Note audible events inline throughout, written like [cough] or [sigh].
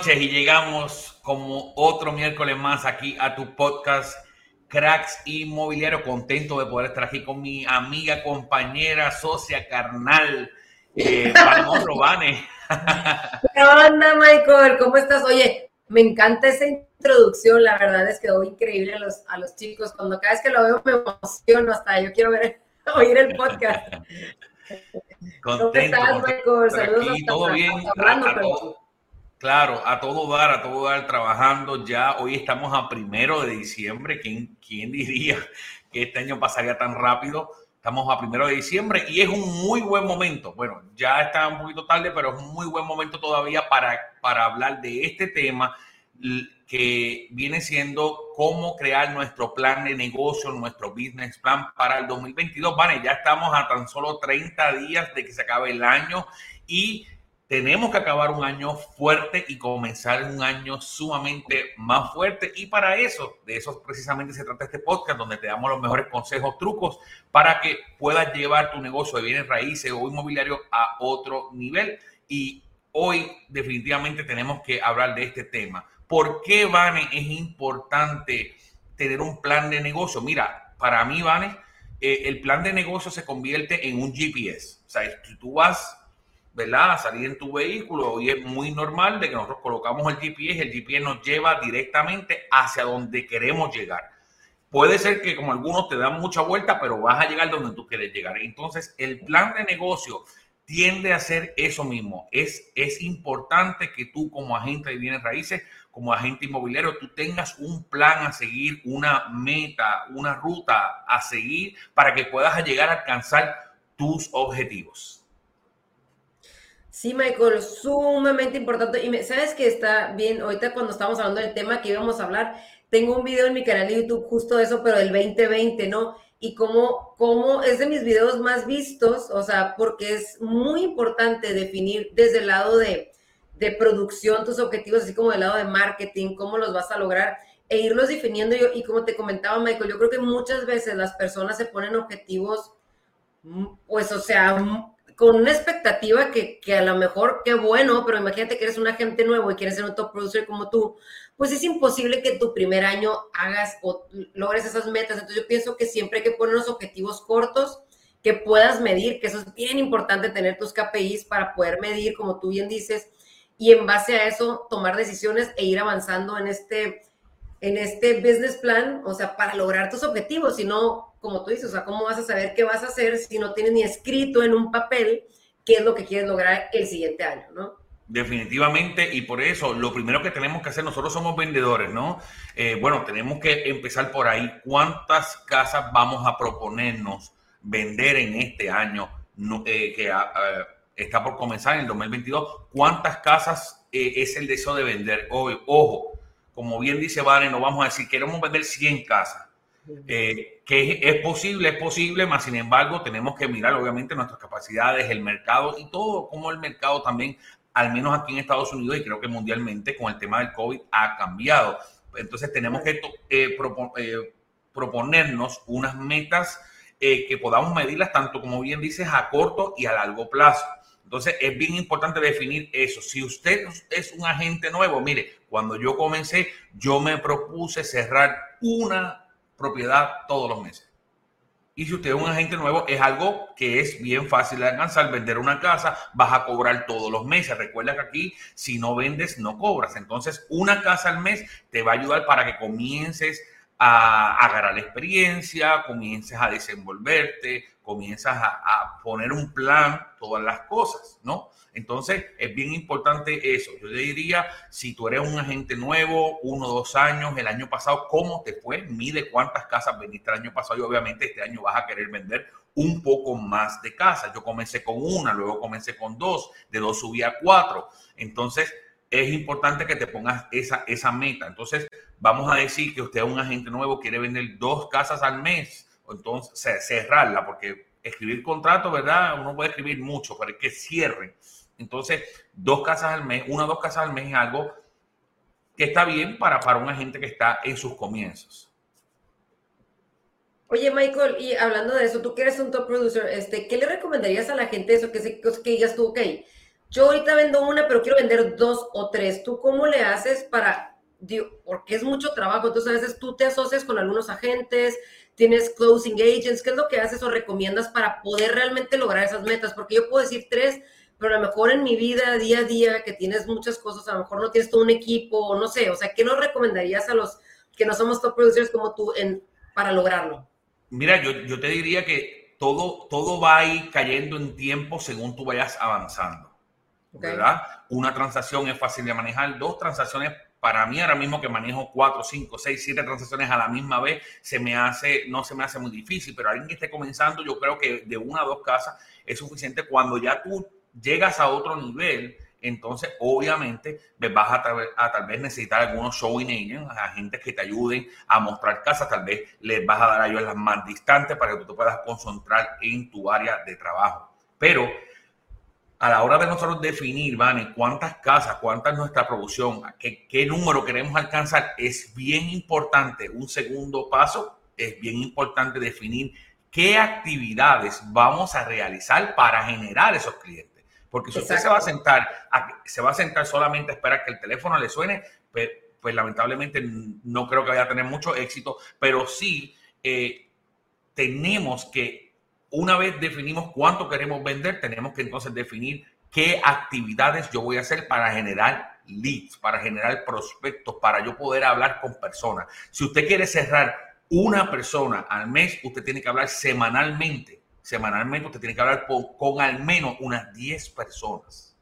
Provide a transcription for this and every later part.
noches y llegamos como otro miércoles más aquí a tu podcast Cracks Inmobiliario. Contento de poder estar aquí con mi amiga, compañera, socia, carnal, eh, [laughs] Vane. ¿Qué onda, Michael? ¿Cómo estás? Oye, me encanta esa introducción, la verdad es que quedó increíble a los, a los chicos. Cuando cada vez que lo veo me emociono hasta yo quiero ver, [laughs] oír el podcast. [laughs] Contento, ¿Cómo estás, Michael? Saludos. Aquí, todo bien. Claro, a todo dar, a todo dar, trabajando ya. Hoy estamos a primero de diciembre. ¿Quién, quién [laughs] diría que este año pasaría tan rápido? Estamos a primero de diciembre y es un muy buen momento. Bueno, ya está un poquito tarde, pero es un muy buen momento todavía para, para hablar de este tema que viene siendo cómo crear nuestro plan de negocio, nuestro business plan para el 2022. Vale, ya estamos a tan solo 30 días de que se acabe el año y tenemos que acabar un año fuerte y comenzar un año sumamente más fuerte. Y para eso, de eso precisamente se trata este podcast, donde te damos los mejores consejos, trucos para que puedas llevar tu negocio de bienes raíces o inmobiliario a otro nivel. Y hoy definitivamente tenemos que hablar de este tema. ¿Por qué, Vane, es importante tener un plan de negocio? Mira, para mí, Vane, eh, el plan de negocio se convierte en un GPS. O sea, si tú vas ¿verdad? A salir en tu vehículo y es muy normal de que nosotros colocamos el GPS, el GPS nos lleva directamente hacia donde queremos llegar. Puede ser que como algunos te dan mucha vuelta, pero vas a llegar donde tú quieres llegar. Entonces, el plan de negocio tiende a hacer eso mismo. Es, es importante que tú como agente de bienes raíces, como agente inmobiliario, tú tengas un plan a seguir, una meta, una ruta a seguir para que puedas llegar a alcanzar tus objetivos. Sí, Michael, sumamente importante. Y sabes que está bien, ahorita cuando estamos hablando del tema que íbamos a hablar, tengo un video en mi canal de YouTube justo de eso, pero del 2020, ¿no? Y cómo, cómo es de mis videos más vistos, o sea, porque es muy importante definir desde el lado de, de producción tus objetivos, así como del lado de marketing, cómo los vas a lograr e irlos definiendo. Yo, y como te comentaba, Michael, yo creo que muchas veces las personas se ponen objetivos, mm, pues, o sea, con una expectativa que, que, a lo mejor, qué bueno, pero imagínate que eres un agente nuevo y quieres ser un top producer como tú, pues es imposible que tu primer año hagas o logres esas metas. Entonces yo pienso que siempre hay que poner unos objetivos cortos que puedas medir, que eso es bien importante tener tus KPIs para poder medir, como tú bien dices, y en base a eso tomar decisiones e ir avanzando en este, en este business plan, o sea, para lograr tus objetivos, si no, como tú dices, o sea, ¿cómo vas a saber qué vas a hacer si no tienes ni escrito en un papel qué es lo que quieres lograr el siguiente año, ¿no? Definitivamente, y por eso lo primero que tenemos que hacer, nosotros somos vendedores, ¿no? Eh, bueno, tenemos que empezar por ahí. ¿Cuántas casas vamos a proponernos vender en este año eh, que ah, ah, está por comenzar en el 2022? ¿Cuántas casas eh, es el deseo de vender hoy? Ojo, como bien dice Vane, no vamos a decir, queremos vender 100 casas eh, que es posible, es posible, más sin embargo tenemos que mirar obviamente nuestras capacidades, el mercado y todo, como el mercado también, al menos aquí en Estados Unidos y creo que mundialmente con el tema del COVID ha cambiado. Entonces tenemos que eh, eh, proponernos unas metas que podamos medirlas tanto como bien dices a corto y a largo plazo. Entonces es bien importante definir eso. Si usted es un agente nuevo, mire, cuando yo comencé, yo me propuse cerrar una propiedad todos los meses. Y si usted es un agente nuevo, es algo que es bien fácil de alcanzar. Vender una casa, vas a cobrar todos los meses. Recuerda que aquí, si no vendes, no cobras. Entonces, una casa al mes te va a ayudar para que comiences a agarrar la experiencia, comiences a desenvolverte, comienzas a, a poner un plan, todas las cosas, ¿no? Entonces, es bien importante eso. Yo te diría, si tú eres un agente nuevo, uno o dos años, el año pasado, ¿cómo te fue? Mide cuántas casas vendiste el año pasado y obviamente este año vas a querer vender un poco más de casas. Yo comencé con una, luego comencé con dos, de dos subí a cuatro. Entonces, es importante que te pongas esa, esa meta. Entonces, vamos a decir que usted es un agente nuevo, quiere vender dos casas al mes, entonces cerrarla, porque escribir contrato, ¿verdad? Uno puede escribir mucho, pero es que cierren entonces, dos casas al mes, una o dos casas al mes es algo que está bien para, para una gente que está en sus comienzos. Oye, Michael, y hablando de eso, tú que eres un top producer, este, ¿qué le recomendarías a la gente eso? Que, que digas tú, ok, yo ahorita vendo una, pero quiero vender dos o tres. ¿Tú cómo le haces para, digo, porque es mucho trabajo, entonces a veces tú te asocias con algunos agentes, tienes closing agents, ¿qué es lo que haces o recomiendas para poder realmente lograr esas metas? Porque yo puedo decir tres, pero a lo mejor en mi vida, día a día, que tienes muchas cosas, a lo mejor no tienes todo un equipo, no sé, o sea, ¿qué nos recomendarías a los que no somos top producers como tú en, para lograrlo? Mira, yo, yo te diría que todo, todo va a ir cayendo en tiempo según tú vayas avanzando. ¿Verdad? Una transacción es fácil de manejar, dos transacciones para mí ahora mismo que manejo cuatro, cinco, seis, siete transacciones a la misma vez, se me hace, no se me hace muy difícil, pero alguien que esté comenzando, yo creo que de una a dos casas es suficiente. Cuando ya tú llegas a otro nivel, entonces obviamente vas a, a, tal vez necesitar algunos showing agents, agentes que te ayuden a mostrar casas, tal vez les vas a dar a ellos las más distantes para que tú te puedas concentrar en tu área de trabajo. Pero a la hora de nosotros definir, Vane, cuántas casas, cuánta es nuestra producción, qué, qué número queremos alcanzar, es bien importante. Un segundo paso es bien importante definir qué actividades vamos a realizar para generar esos clientes. Porque si usted se va a sentar, se va a sentar solamente a esperar que el teléfono le suene, pues, pues lamentablemente no creo que vaya a tener mucho éxito, pero sí eh, tenemos que una vez definimos cuánto queremos vender, tenemos que entonces definir qué actividades yo voy a hacer para generar leads, para generar prospectos, para yo poder hablar con personas. Si usted quiere cerrar una persona al mes, usted tiene que hablar semanalmente. Semanalmente usted tiene que hablar con, al menos unas 10 personas.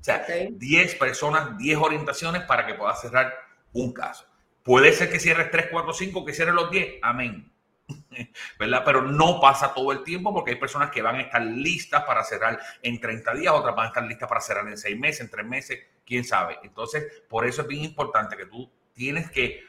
O sea, 10 personas, 10 orientaciones para que pueda cerrar un caso. Puede ser que cierres 3, 4, 5, que cierre los 10. Amén. [laughs] ¿verdad? Pero no pasa todo el tiempo porque hay personas que van a estar listas para cerrar en 30 días, otras van a estar listas para cerrar en 6 meses, en 3 meses, quién sabe. Entonces, por eso es bien importante que tú tienes que,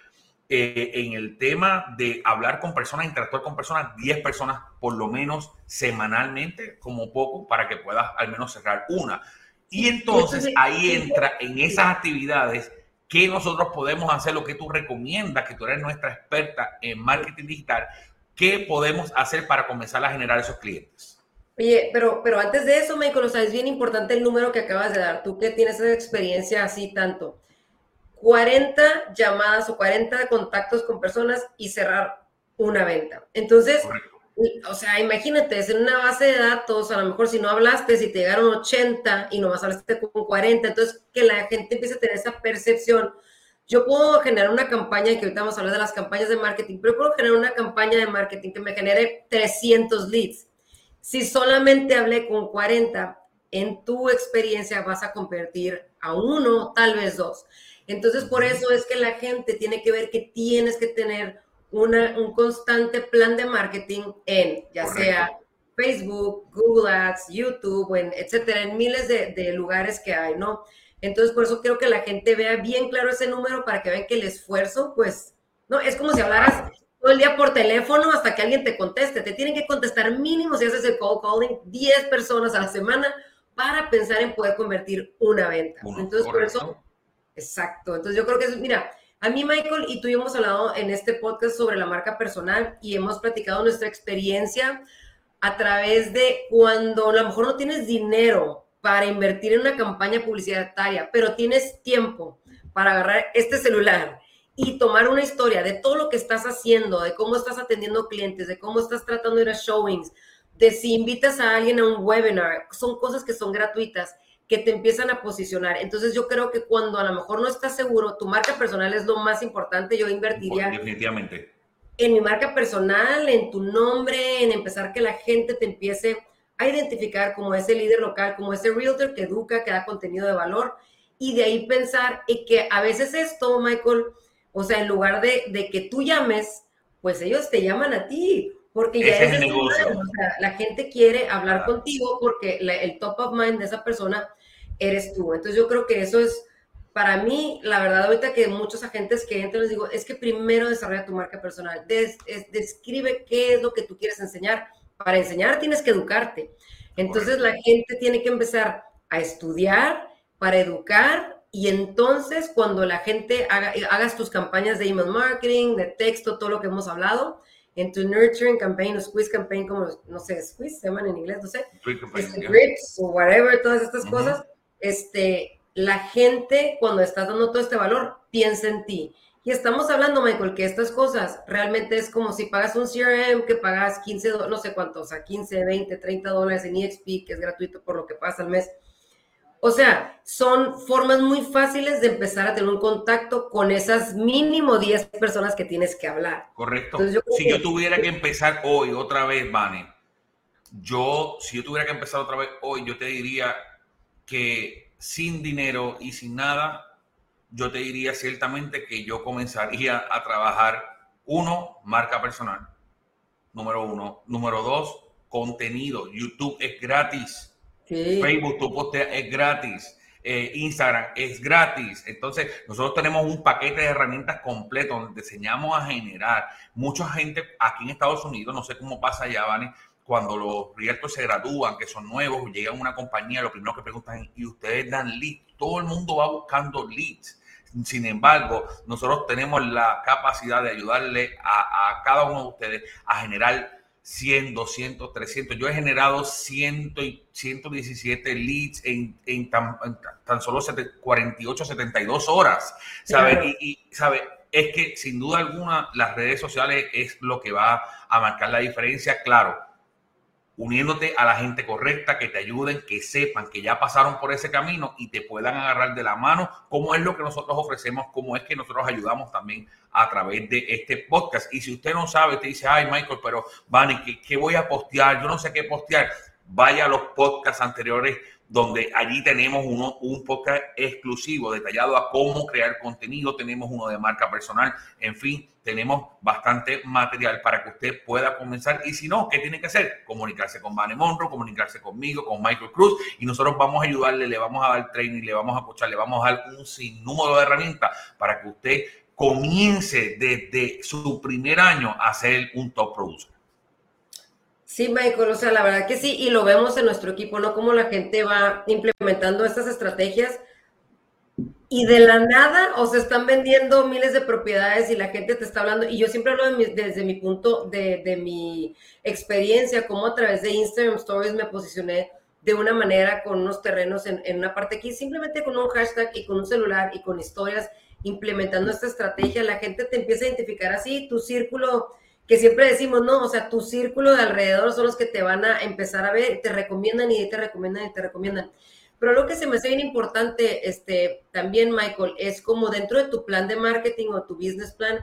eh, en el tema de hablar con personas, interactuar con personas, 10 personas por lo menos semanalmente, como poco, para que puedas al menos cerrar una. Y entonces ahí entra en esas actividades que nosotros podemos hacer, lo que tú recomiendas, que tú eres nuestra experta en marketing digital, ¿Qué podemos hacer para comenzar a generar esos clientes? Oye, pero, pero antes de eso, Michael, o sea, es bien importante el número que acabas de dar. Tú que tienes esa experiencia así tanto. 40 llamadas o 40 contactos con personas y cerrar una venta. Entonces, o sea, imagínate, es en una base de datos, a lo mejor si no hablaste, si te llegaron 80 y nomás hablaste con 40, entonces que la gente empiece a tener esa percepción yo puedo generar una campaña, que ahorita vamos a hablar de las campañas de marketing, pero puedo generar una campaña de marketing que me genere 300 leads. Si solamente hablé con 40, en tu experiencia vas a convertir a uno, tal vez dos. Entonces, por eso es que la gente tiene que ver que tienes que tener una, un constante plan de marketing en, ya sea Facebook, Google Ads, YouTube, en, etcétera, en miles de, de lugares que hay, ¿no? Entonces, por eso quiero que la gente vea bien claro ese número para que vean que el esfuerzo, pues, no, es como si hablaras todo el día por teléfono hasta que alguien te conteste. Te tienen que contestar mínimo si haces el call calling 10 personas a la semana para pensar en poder convertir una venta. Entonces, por eso, exacto. Entonces, yo creo que es, mira, a mí, Michael, y tú y yo hemos hablado en este podcast sobre la marca personal y hemos platicado nuestra experiencia a través de cuando a lo mejor no tienes dinero para invertir en una campaña publicitaria, pero tienes tiempo para agarrar este celular y tomar una historia de todo lo que estás haciendo, de cómo estás atendiendo clientes, de cómo estás tratando de ir a showings, de si invitas a alguien a un webinar, son cosas que son gratuitas que te empiezan a posicionar. Entonces yo creo que cuando a lo mejor no estás seguro, tu marca personal es lo más importante, yo invertiría definitivamente en mi marca personal, en tu nombre, en empezar que la gente te empiece a identificar como ese líder local, como ese realtor que educa, que da contenido de valor y de ahí pensar y que a veces esto, Michael, o sea, en lugar de, de que tú llames, pues ellos te llaman a ti, porque ya es, negocio. O sea, la gente quiere hablar contigo porque el top of mind de esa persona eres tú. Entonces yo creo que eso es, para mí, la verdad, ahorita que muchos agentes que entran les digo, es que primero desarrolla tu marca personal, describe qué es lo que tú quieres enseñar para enseñar tienes que educarte. Entonces la gente tiene que empezar a estudiar para educar y entonces cuando la gente haga, hagas tus campañas de email marketing, de texto, todo lo que hemos hablado, en tu nurturing campaign o squeeze campaign, como no sé, squeeze se llaman en inglés, no sé, este, grips o whatever, todas estas cosas, este, la gente cuando estás dando todo este valor piensa en ti. Y estamos hablando, Michael, que estas cosas realmente es como si pagas un CRM que pagas 15, no sé cuántos, o sea, 15, 20, 30 dólares en EXP, que es gratuito por lo que pasa al mes. O sea, son formas muy fáciles de empezar a tener un contacto con esas mínimo 10 personas que tienes que hablar. Correcto. si yo tuviera que empezar hoy otra vez, Vane, yo, si yo tuviera que empezar otra vez hoy, yo te diría que sin dinero y sin nada, yo te diría ciertamente que yo comenzaría a trabajar, uno, marca personal, número uno. Número dos, contenido. YouTube es gratis. Facebook, tu postea es gratis. Eh, Instagram es gratis. Entonces, nosotros tenemos un paquete de herramientas completo donde enseñamos a generar. Mucha gente aquí en Estados Unidos, no sé cómo pasa allá, Vani, cuando los proyectos se gradúan, que son nuevos, llegan a una compañía, lo primero que preguntan es, ¿y ustedes dan leads? Todo el mundo va buscando leads. Sin embargo, nosotros tenemos la capacidad de ayudarle a, cada uno de ustedes a generar 100, 200, 300. Yo he generado 100 y 117 leads en, tan, solo 48, 72 horas. ¿Sabe? Y, y, ¿sabe? Es que sin duda alguna las redes sociales es lo que va a marcar la diferencia. Claro, uniéndote a la gente correcta, que te ayuden, que sepan que ya pasaron por ese camino y te puedan agarrar de la mano, como es lo que nosotros ofrecemos, como es que nosotros ayudamos también a través de este podcast. Y si usted no sabe, te dice, ay Michael, pero Vani, ¿qué, ¿qué, voy a postear? Yo no sé qué postear. Vaya a los podcasts anteriores donde allí tenemos uno, un podcast exclusivo detallado a cómo crear contenido, tenemos uno de marca personal, en fin, tenemos bastante material para que usted pueda comenzar. Y si no, ¿qué tiene que hacer? Comunicarse con Vane Monroe, comunicarse conmigo, con Michael Cruz, y nosotros vamos a ayudarle, le vamos a dar training, le vamos a escuchar, le vamos a dar un sinnúmero de herramientas para que usted comience desde su primer año a ser un top producer. Sí, Michael, o sea, la verdad que sí, y lo vemos en nuestro equipo, ¿no? Cómo la gente va implementando estas estrategias y de la nada, o se están vendiendo miles de propiedades y la gente te está hablando, y yo siempre hablo desde mi punto de, de mi experiencia, cómo a través de Instagram Stories me posicioné de una manera con unos terrenos en, en una parte aquí, simplemente con un hashtag y con un celular y con historias, implementando esta estrategia, la gente te empieza a identificar así, tu círculo que siempre decimos, no, o sea, tu círculo de alrededor son los que te van a empezar a ver, te recomiendan y te recomiendan y te recomiendan. Pero lo que se me hace bien importante, este, también, Michael, es como dentro de tu plan de marketing o tu business plan,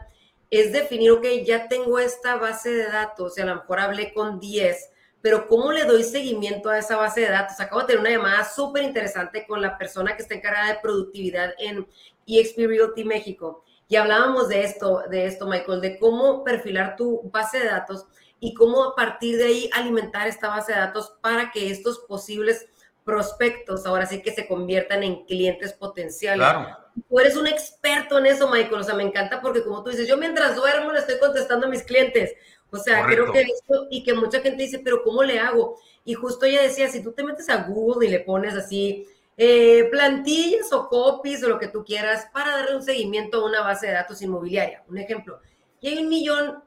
es definir, ok, ya tengo esta base de datos, y a lo mejor hablé con 10, pero ¿cómo le doy seguimiento a esa base de datos? Acabo de tener una llamada súper interesante con la persona que está encargada de productividad en EXP Realty México. Y hablábamos de esto, de esto, Michael, de cómo perfilar tu base de datos y cómo a partir de ahí alimentar esta base de datos para que estos posibles prospectos ahora sí que se conviertan en clientes potenciales. Claro. Tú eres un experto en eso, Michael. O sea, me encanta porque como tú dices, yo mientras duermo le estoy contestando a mis clientes. O sea, creo que esto y que mucha gente dice, pero ¿cómo le hago? Y justo ella decía, si tú te metes a Google y le pones así, eh, plantillas o copies o lo que tú quieras para darle un seguimiento a una base de datos inmobiliaria. Un ejemplo. Y hay un millón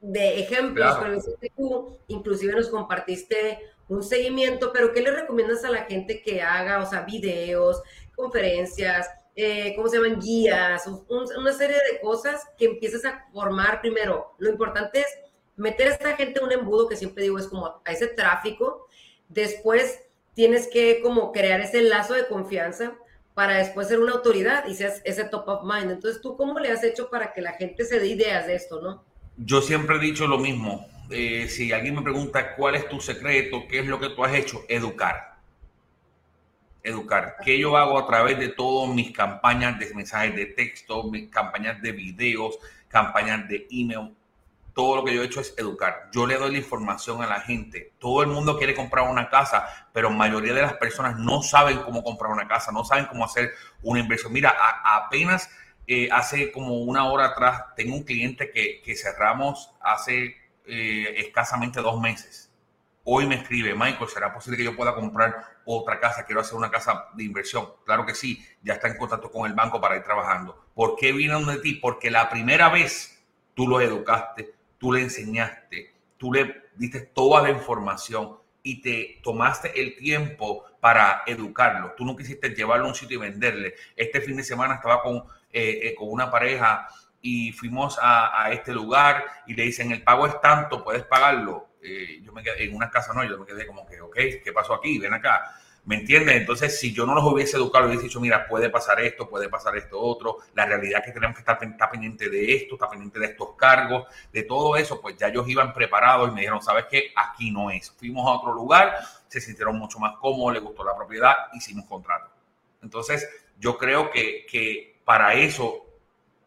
de ejemplos, pero tú inclusive nos compartiste un seguimiento, pero ¿qué le recomiendas a la gente que haga, o sea, videos, conferencias, eh, ¿cómo se llaman? Guías, una serie de cosas que empieces a formar primero. Lo importante es meter a esta gente en un embudo que siempre digo es como a ese tráfico, después tienes que como crear ese lazo de confianza para después ser una autoridad y seas ese top of mind. Entonces, ¿tú cómo le has hecho para que la gente se dé ideas de esto, no? Yo siempre he dicho lo mismo. Eh, si alguien me pregunta cuál es tu secreto, qué es lo que tú has hecho, educar. Educar. ¿Qué yo hago a través de todas mis campañas de mensajes de texto, mis campañas de videos, campañas de email? Todo lo que yo he hecho es educar. Yo le doy la información a la gente. Todo el mundo quiere comprar una casa, pero la mayoría de las personas no saben cómo comprar una casa, no saben cómo hacer una inversión. Mira, apenas eh, hace como una hora atrás tengo un cliente que, cerramos hace eh, escasamente dos meses. Hoy me escribe, Michael, ¿será posible que yo pueda comprar otra casa? Quiero hacer una casa de inversión. Claro que sí, ya está en contacto con el banco para ir trabajando. ¿Por qué vino de ti? Porque la primera vez tú lo educaste, tú le enseñaste, tú le diste toda la información y te tomaste el tiempo para educarlo. Tú no quisiste llevarlo a un sitio y venderle. Este fin de semana estaba con, eh, eh, con una pareja y fuimos a, este lugar y le dicen, el pago es tanto, puedes pagarlo. Eh, yo me quedé en una casa, no, yo me quedé como que, ok, ¿qué pasó aquí? Ven acá ¿Me entiendes? Entonces, si yo no los hubiese educado, hubiese dicho, mira, puede pasar esto, puede pasar esto otro, la realidad es que tenemos que estar, pendiente de esto, estar pendiente de estos cargos, de todo eso, pues ya ellos iban preparados y me dijeron, ¿sabes qué? Aquí no es. Fuimos a otro lugar, se sintieron mucho más cómodos, les gustó la propiedad, hicimos contrato. Entonces, yo creo que, que para eso,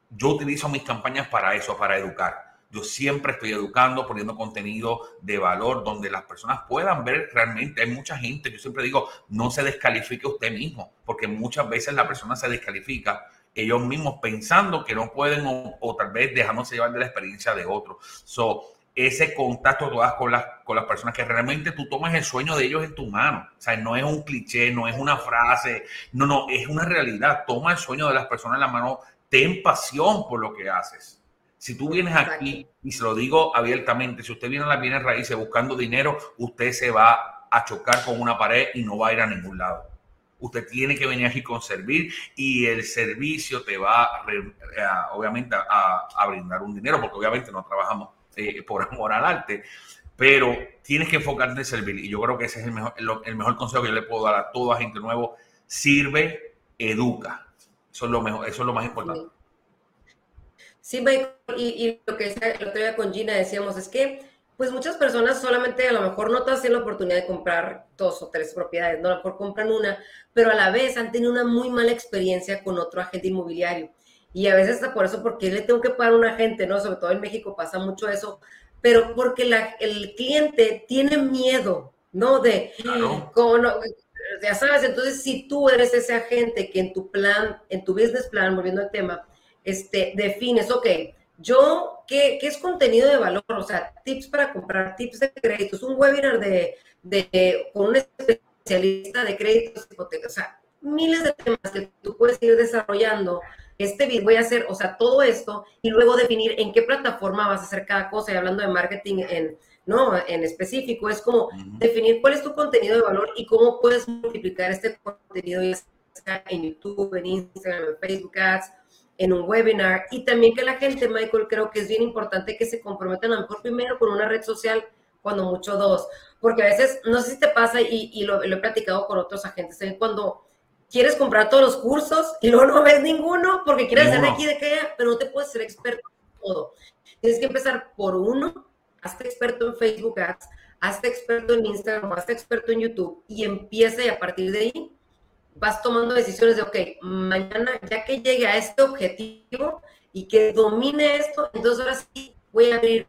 yo utilizo mis campañas para eso, para educar yo siempre estoy educando, poniendo contenido de valor donde las personas puedan ver realmente. Hay mucha gente, yo siempre digo, no se descalifique usted mismo, porque muchas veces la persona se descalifica ellos mismos pensando que no pueden o, tal vez dejándose llevar de la experiencia de otros. So, ese contacto tú das con las, con las personas que realmente tú tomas el sueño de ellos en tu mano. O sea, no es un cliché, no es una frase, no, no, es una realidad. Toma el sueño de las personas en la mano, ten pasión por lo que haces. Si tú vienes aquí, y se lo digo abiertamente, si usted viene a las bienes raíces buscando dinero, usted se va a chocar con una pared y no va a ir a ningún lado. Usted tiene que venir aquí con servir y el servicio te va, obviamente, a, brindar un dinero, porque obviamente no trabajamos eh, por amor al arte, pero tienes que enfocarte en servir. Y yo creo que ese es el mejor, el mejor consejo que yo le puedo dar a toda gente nuevo. Sirve, educa. Eso es lo mejor, eso es lo más importante. Sí, Michael, y, lo que el otro día con Gina decíamos es que, pues muchas personas solamente a lo mejor no te hacen la oportunidad de comprar dos o tres propiedades, no a lo mejor compran una, pero a la vez han tenido una muy mala experiencia con otro agente inmobiliario. Y a veces está por eso, porque le tengo que pagar a un agente, ¿no? Sobre todo en México pasa mucho eso, pero porque la, el cliente tiene miedo, ¿no? De, como no, ya sabes, entonces si tú eres ese agente que en tu plan, en tu business plan, volviendo al tema, este, defines, ok, yo, ¿qué, ¿qué, es contenido de valor? O sea, tips para comprar, tips de créditos, un webinar de, de, con un especialista de créditos, hipotecas, o sea, miles de temas que tú puedes ir desarrollando. Este video voy a hacer, o sea, todo esto y luego definir en qué plataforma vas a hacer cada cosa. Y hablando de marketing en, ¿no? en específico, es como definir cuál es tu contenido de valor y cómo puedes multiplicar este contenido en YouTube, en Instagram, en Facebook Ads, en un webinar. Y también que la gente, Michael, creo que es bien importante que se comprometan a lo mejor primero con una red social, cuando mucho dos, porque a veces, no sé si te pasa y, lo, he platicado con otros agentes, cuando quieres comprar todos los cursos y luego no ves ninguno porque quieres ser de aquí de allá, pero no te puedes ser experto en todo. Tienes que empezar por uno, hazte experto en Facebook Ads, hazte experto en Instagram, hazte experto en YouTube y empiece a partir de ahí vas tomando decisiones de, ok, mañana ya que llegue a este objetivo y que domine esto, entonces ahora sí voy a abrir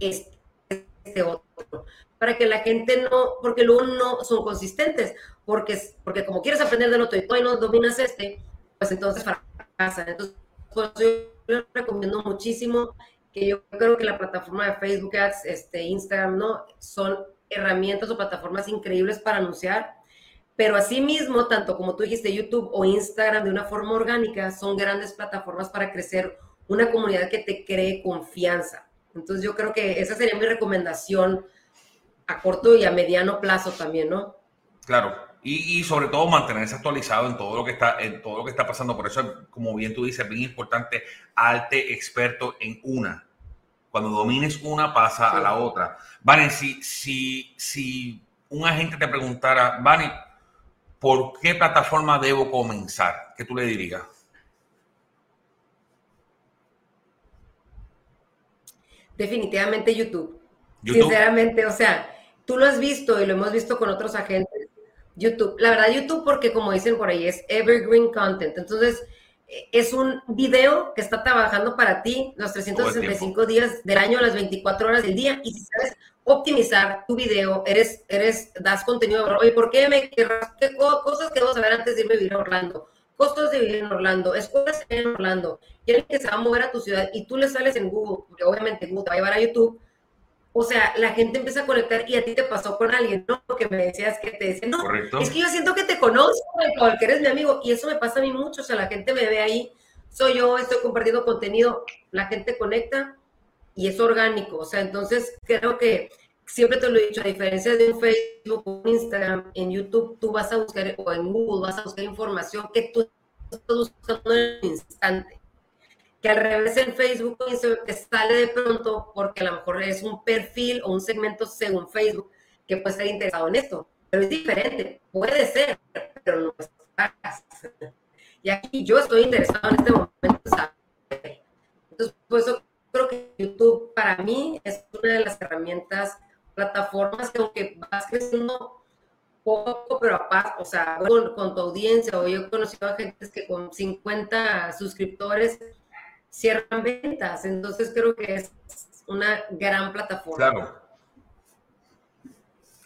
este, este otro. Para que la gente no, porque luego no son consistentes, porque, porque como quieres aprender del otro y todavía no dominas este, pues entonces fracasa. Entonces, pues yo recomiendo muchísimo que yo creo que la plataforma de Facebook Ads, este, Instagram, ¿no? Son herramientas o plataformas increíbles para anunciar pero asimismo, tanto como tú dijiste, YouTube o Instagram de una forma orgánica son grandes plataformas para crecer una comunidad que te cree confianza. Entonces yo creo que esa sería mi recomendación a corto y a mediano plazo también, ¿no? Claro, y, sobre todo mantenerse actualizado en todo lo que está en todo lo que está pasando. Por eso, como bien tú dices, es bien importante arte experto en una. Cuando domines una, pasa a la otra. Vale, si, si, si un agente te preguntara, Vani, ¿por qué plataforma debo comenzar? ¿Qué tú le dirías? Definitivamente YouTube. Sinceramente, o sea, tú lo has visto y lo hemos visto con otros agentes. YouTube, la verdad, YouTube, porque como dicen por ahí, es evergreen content. Entonces, es un video que está trabajando para ti los 365 días del año, las 24 horas del día. Y si sabes optimizar tu video, eres, eres, das contenido. Oye, ¿por qué me? ¿Qué cosas que debo saber antes de irme a vivir a Orlando? Costos de vivir en Orlando, escuelas en Orlando. Alguien que se va a mover a tu ciudad y tú le sales en Google, porque obviamente Google te va a llevar a YouTube. O sea, la gente empieza a conectar y a ti te pasó con alguien, ¿no? Que me decías que te decía, no, es que yo siento que te conozco, que eres mi amigo. Y eso me pasa a mí mucho. O sea, la gente me ve ahí, soy yo, estoy compartiendo contenido, la gente conecta y es orgánico. O sea, entonces creo que siempre te lo he dicho, a diferencia de un Facebook, un Instagram, en YouTube tú vas a buscar, o en Google vas a buscar información que tú estás buscando en el instante. Que al revés en Facebook te sale de pronto porque a lo mejor es un perfil o un segmento según Facebook que puede estar interesado en esto. Pero es diferente, puede ser, pero no es Y aquí yo estoy interesado en este momento Entonces, por eso creo que YouTube para mí es una de las herramientas plataformas que aunque vas creciendo poco, pero a o sea, con, tu audiencia, o yo he conocido a gente que con 50 suscriptores cierran ventas, entonces creo que es una gran plataforma. Claro.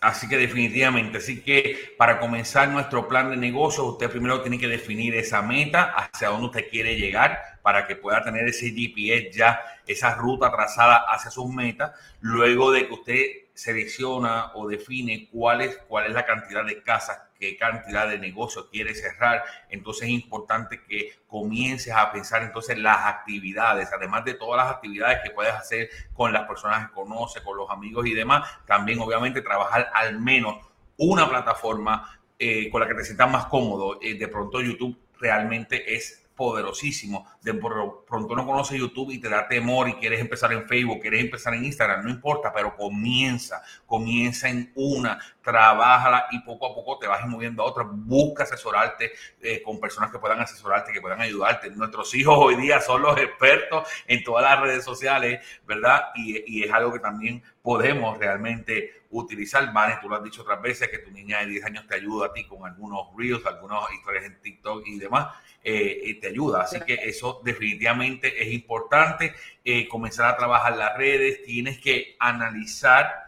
Así que definitivamente, así que para comenzar nuestro plan de negocio, usted primero tiene que definir esa meta, hacia dónde usted quiere llegar, para que pueda tener ese GPS ya, esa ruta trazada hacia sus metas. Luego de que usted selecciona o define cuál es, cuál es la cantidad de casas, qué cantidad de negocios quiere cerrar. Entonces es importante que comiences a pensar entonces las actividades, además de todas las actividades que puedes hacer con las personas que conoces, con los amigos y demás, también obviamente trabajar al menos una plataforma eh, con la que te sientas más cómodo. Eh, de pronto YouTube realmente es poderosísimo. De pronto no conoces YouTube y te da temor y quieres empezar en Facebook, quieres empezar en Instagram, no importa, pero comienza, comienza en una, trabájala y poco a poco te vas moviendo a otra. Busca asesorarte eh, con personas que puedan asesorarte, que puedan ayudarte. Nuestros hijos hoy día son los expertos en todas las redes sociales, ¿verdad? Y, y es algo que también podemos realmente utilizar. Vane, tú lo has dicho otras veces, que tu niña de 10 años te ayuda a ti con algunos reels, algunas historias en TikTok y demás. Eh, te ayuda. Así que eso definitivamente es importante. Eh, comenzar a trabajar las redes, tienes que analizar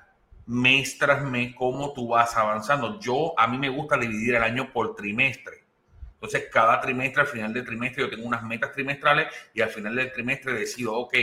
mes tras mes cómo tú vas avanzando. Yo, a mí me gusta dividir el año por trimestre. Entonces, cada trimestre, al final del trimestre, yo tengo unas metas trimestrales y al final del trimestre decido, ok,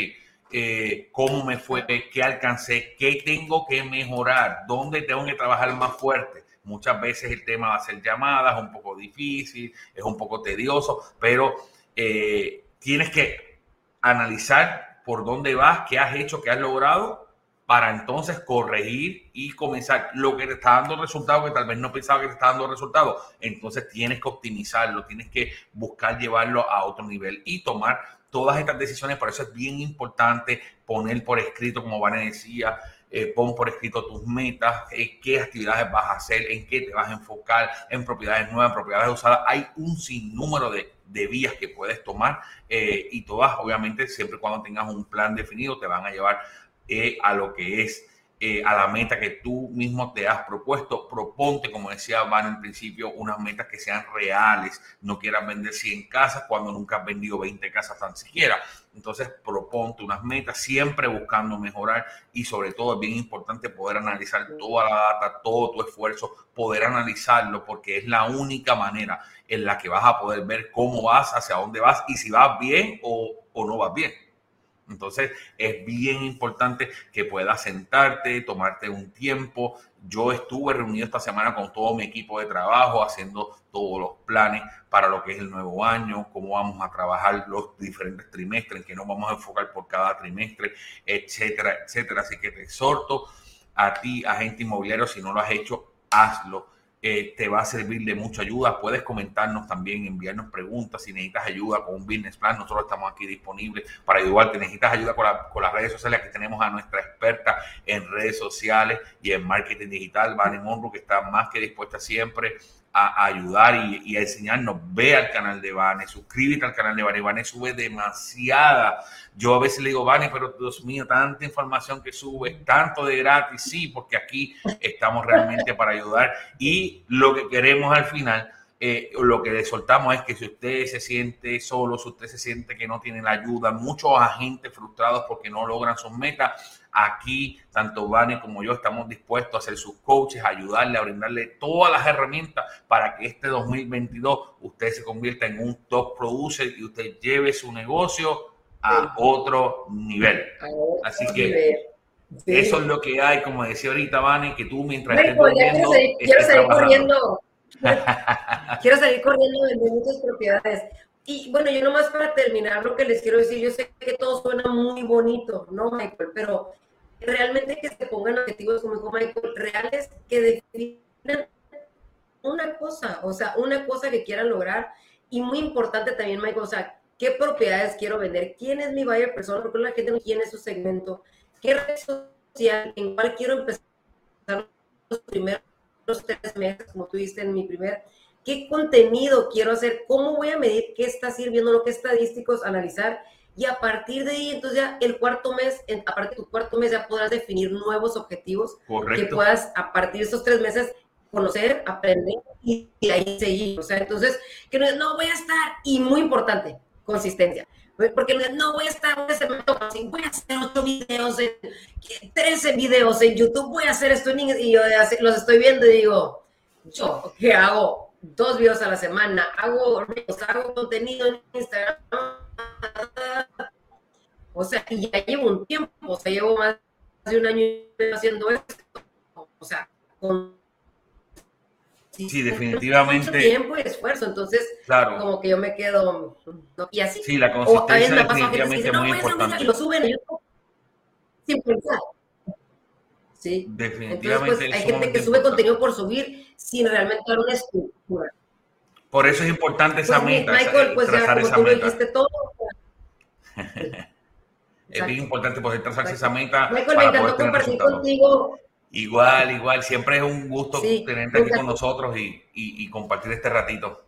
eh, cómo me fue, qué alcancé, qué tengo que mejorar, dónde tengo que trabajar más fuerte. Muchas veces el tema va a ser llamadas, es un poco difícil, es un poco tedioso, pero eh, tienes que analizar por dónde vas, qué has hecho, qué has logrado, para entonces corregir y comenzar lo que te está dando resultado, que tal vez no pensaba que te está dando resultado. Entonces tienes que optimizarlo, tienes que buscar llevarlo a otro nivel y tomar todas estas decisiones. Por eso es bien importante poner por escrito, como Vane decía, eh, pon por escrito tus metas, eh, qué actividades vas a hacer, en qué te vas a enfocar, en propiedades nuevas, en propiedades usadas. Hay un sinnúmero de, de vías que puedes tomar eh, y todas, obviamente, siempre cuando tengas un plan definido, te van a llevar a lo que es eh, a la meta que tú mismo te has propuesto. Proponte, como decía Van en principio, unas metas que sean reales. No quieras vender 100 casas cuando nunca has vendido 20 casas tan siquiera. Entonces, proponte unas metas, siempre buscando mejorar y sobre todo es bien importante poder analizar toda la data, todo tu esfuerzo, poder analizarlo porque es la única manera en la que vas a poder ver cómo vas, hacia dónde vas y si vas bien o, o no vas bien. Entonces es bien importante que puedas sentarte, tomarte un tiempo. Yo estuve reunido esta semana con todo mi equipo de trabajo haciendo todos los planes para lo que es el nuevo año, cómo vamos a trabajar los diferentes trimestres, en qué nos vamos a enfocar por cada trimestre, etcétera, etcétera. Así que te exhorto a ti, agente inmobiliario, si no lo has hecho, hazlo eh, te va a servir de mucha ayuda. Puedes comentarnos también, enviarnos preguntas si necesitas ayuda con un business plan. Nosotros estamos aquí disponibles para ayudarte. Necesitas ayuda con, con las redes sociales. Aquí tenemos a nuestra experta en redes sociales y en marketing digital, Vane Monroe, que está más que dispuesta siempre a, ayudar y, a enseñarnos. Ve al canal de Vane, suscríbete al canal de Vane. Vane sube demasiada. Yo a veces le digo, Vane, pero Dios mío, tanta información que sube, tanto de gratis. Sí, porque aquí estamos realmente para ayudar. Y lo que queremos al final, eh, lo que le soltamos es que si usted se siente solo, si usted se siente que no tiene la ayuda, muchos agentes frustrados porque no logran sus metas, Aquí, tanto Vane como yo estamos dispuestos a ser sus coaches, a ayudarle, a brindarle todas las herramientas para que este 2022 usted se convierta en un top producer y usted lleve su negocio a otro nivel. Así que eso es lo que hay, como decía ahorita Vane, que tú mientras estés corriendo, [laughs] quiero salir corriendo. quiero salir corriendo de muchas propiedades. Y bueno, yo nomás para terminar lo que les quiero decir, yo sé que todo suena muy bonito, ¿no, Michael? Pero realmente que se pongan objetivos, como dijo Michael, reales que definan una cosa, o sea, una cosa que quieran lograr. Y muy importante también, Michael, o sea, ¿qué propiedades quiero vender? ¿Quién es mi buyer persona? Porque la gente no tiene su segmento. ¿Qué red social en cuál quiero empezar los primeros tres meses, como tú dijiste en mi primer? ¿Qué contenido quiero hacer? ¿Cómo voy a medir qué está sirviendo? ¿Lo que estadísticos analizar? Y a partir de ahí, entonces ya el cuarto mes, a partir de tu cuarto mes ya podrás definir nuevos objetivos que puedas a partir de esos tres meses conocer, aprender y, ahí seguir. O sea, entonces, que no, no voy a estar, y muy importante, consistencia. Porque no voy a estar, voy a hacer ocho videos, 13 videos en YouTube, voy a hacer esto y yo los estoy viendo y digo, yo, ¿qué hago? Dos videos a la semana, hago, hago contenido en Instagram, o sea, y ya llevo un tiempo, o sea, llevo más de un año haciendo esto. O sea, con sí, definitivamente. Mucho tiempo y esfuerzo, entonces, claro. como que yo me quedo. Y así. Sí, la consistencia definitivamente es muy importante. Y lo suben a YouTube sin pensar. Sí. Definitivamente. Entonces, pues, hay gente que sube contenido por subir sin realmente dar una estructura. Por eso es importante esa pues, meta. Michael, pues ya, como tú lo dijiste todo, [laughs] es bien importante poder trazarse esa meta. Michael, me encantó compartir contigo. Igual, igual, siempre es un gusto tenerte aquí con nosotros y, compartir este ratito.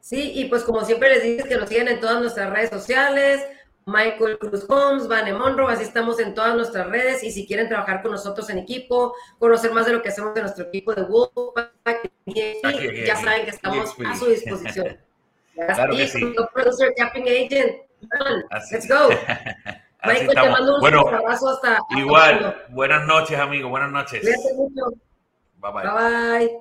Sí, y pues como siempre les dices que nos siguen en todas nuestras redes sociales, Michael Cruz Holmes, Vane Monroe, así estamos en todas nuestras redes y si quieren trabajar con nosotros en equipo, conocer más de lo que hacemos de nuestro equipo de Wolfpack, ya saben que estamos a su disposición. [laughs] Claro que sí. Producer, Capping Agent, let's go. [laughs] Michael, te mando un bueno, abrazo hasta, Igual, buenas noches, amigo, buenas noches. Mucho. Bye bye. Bye bye.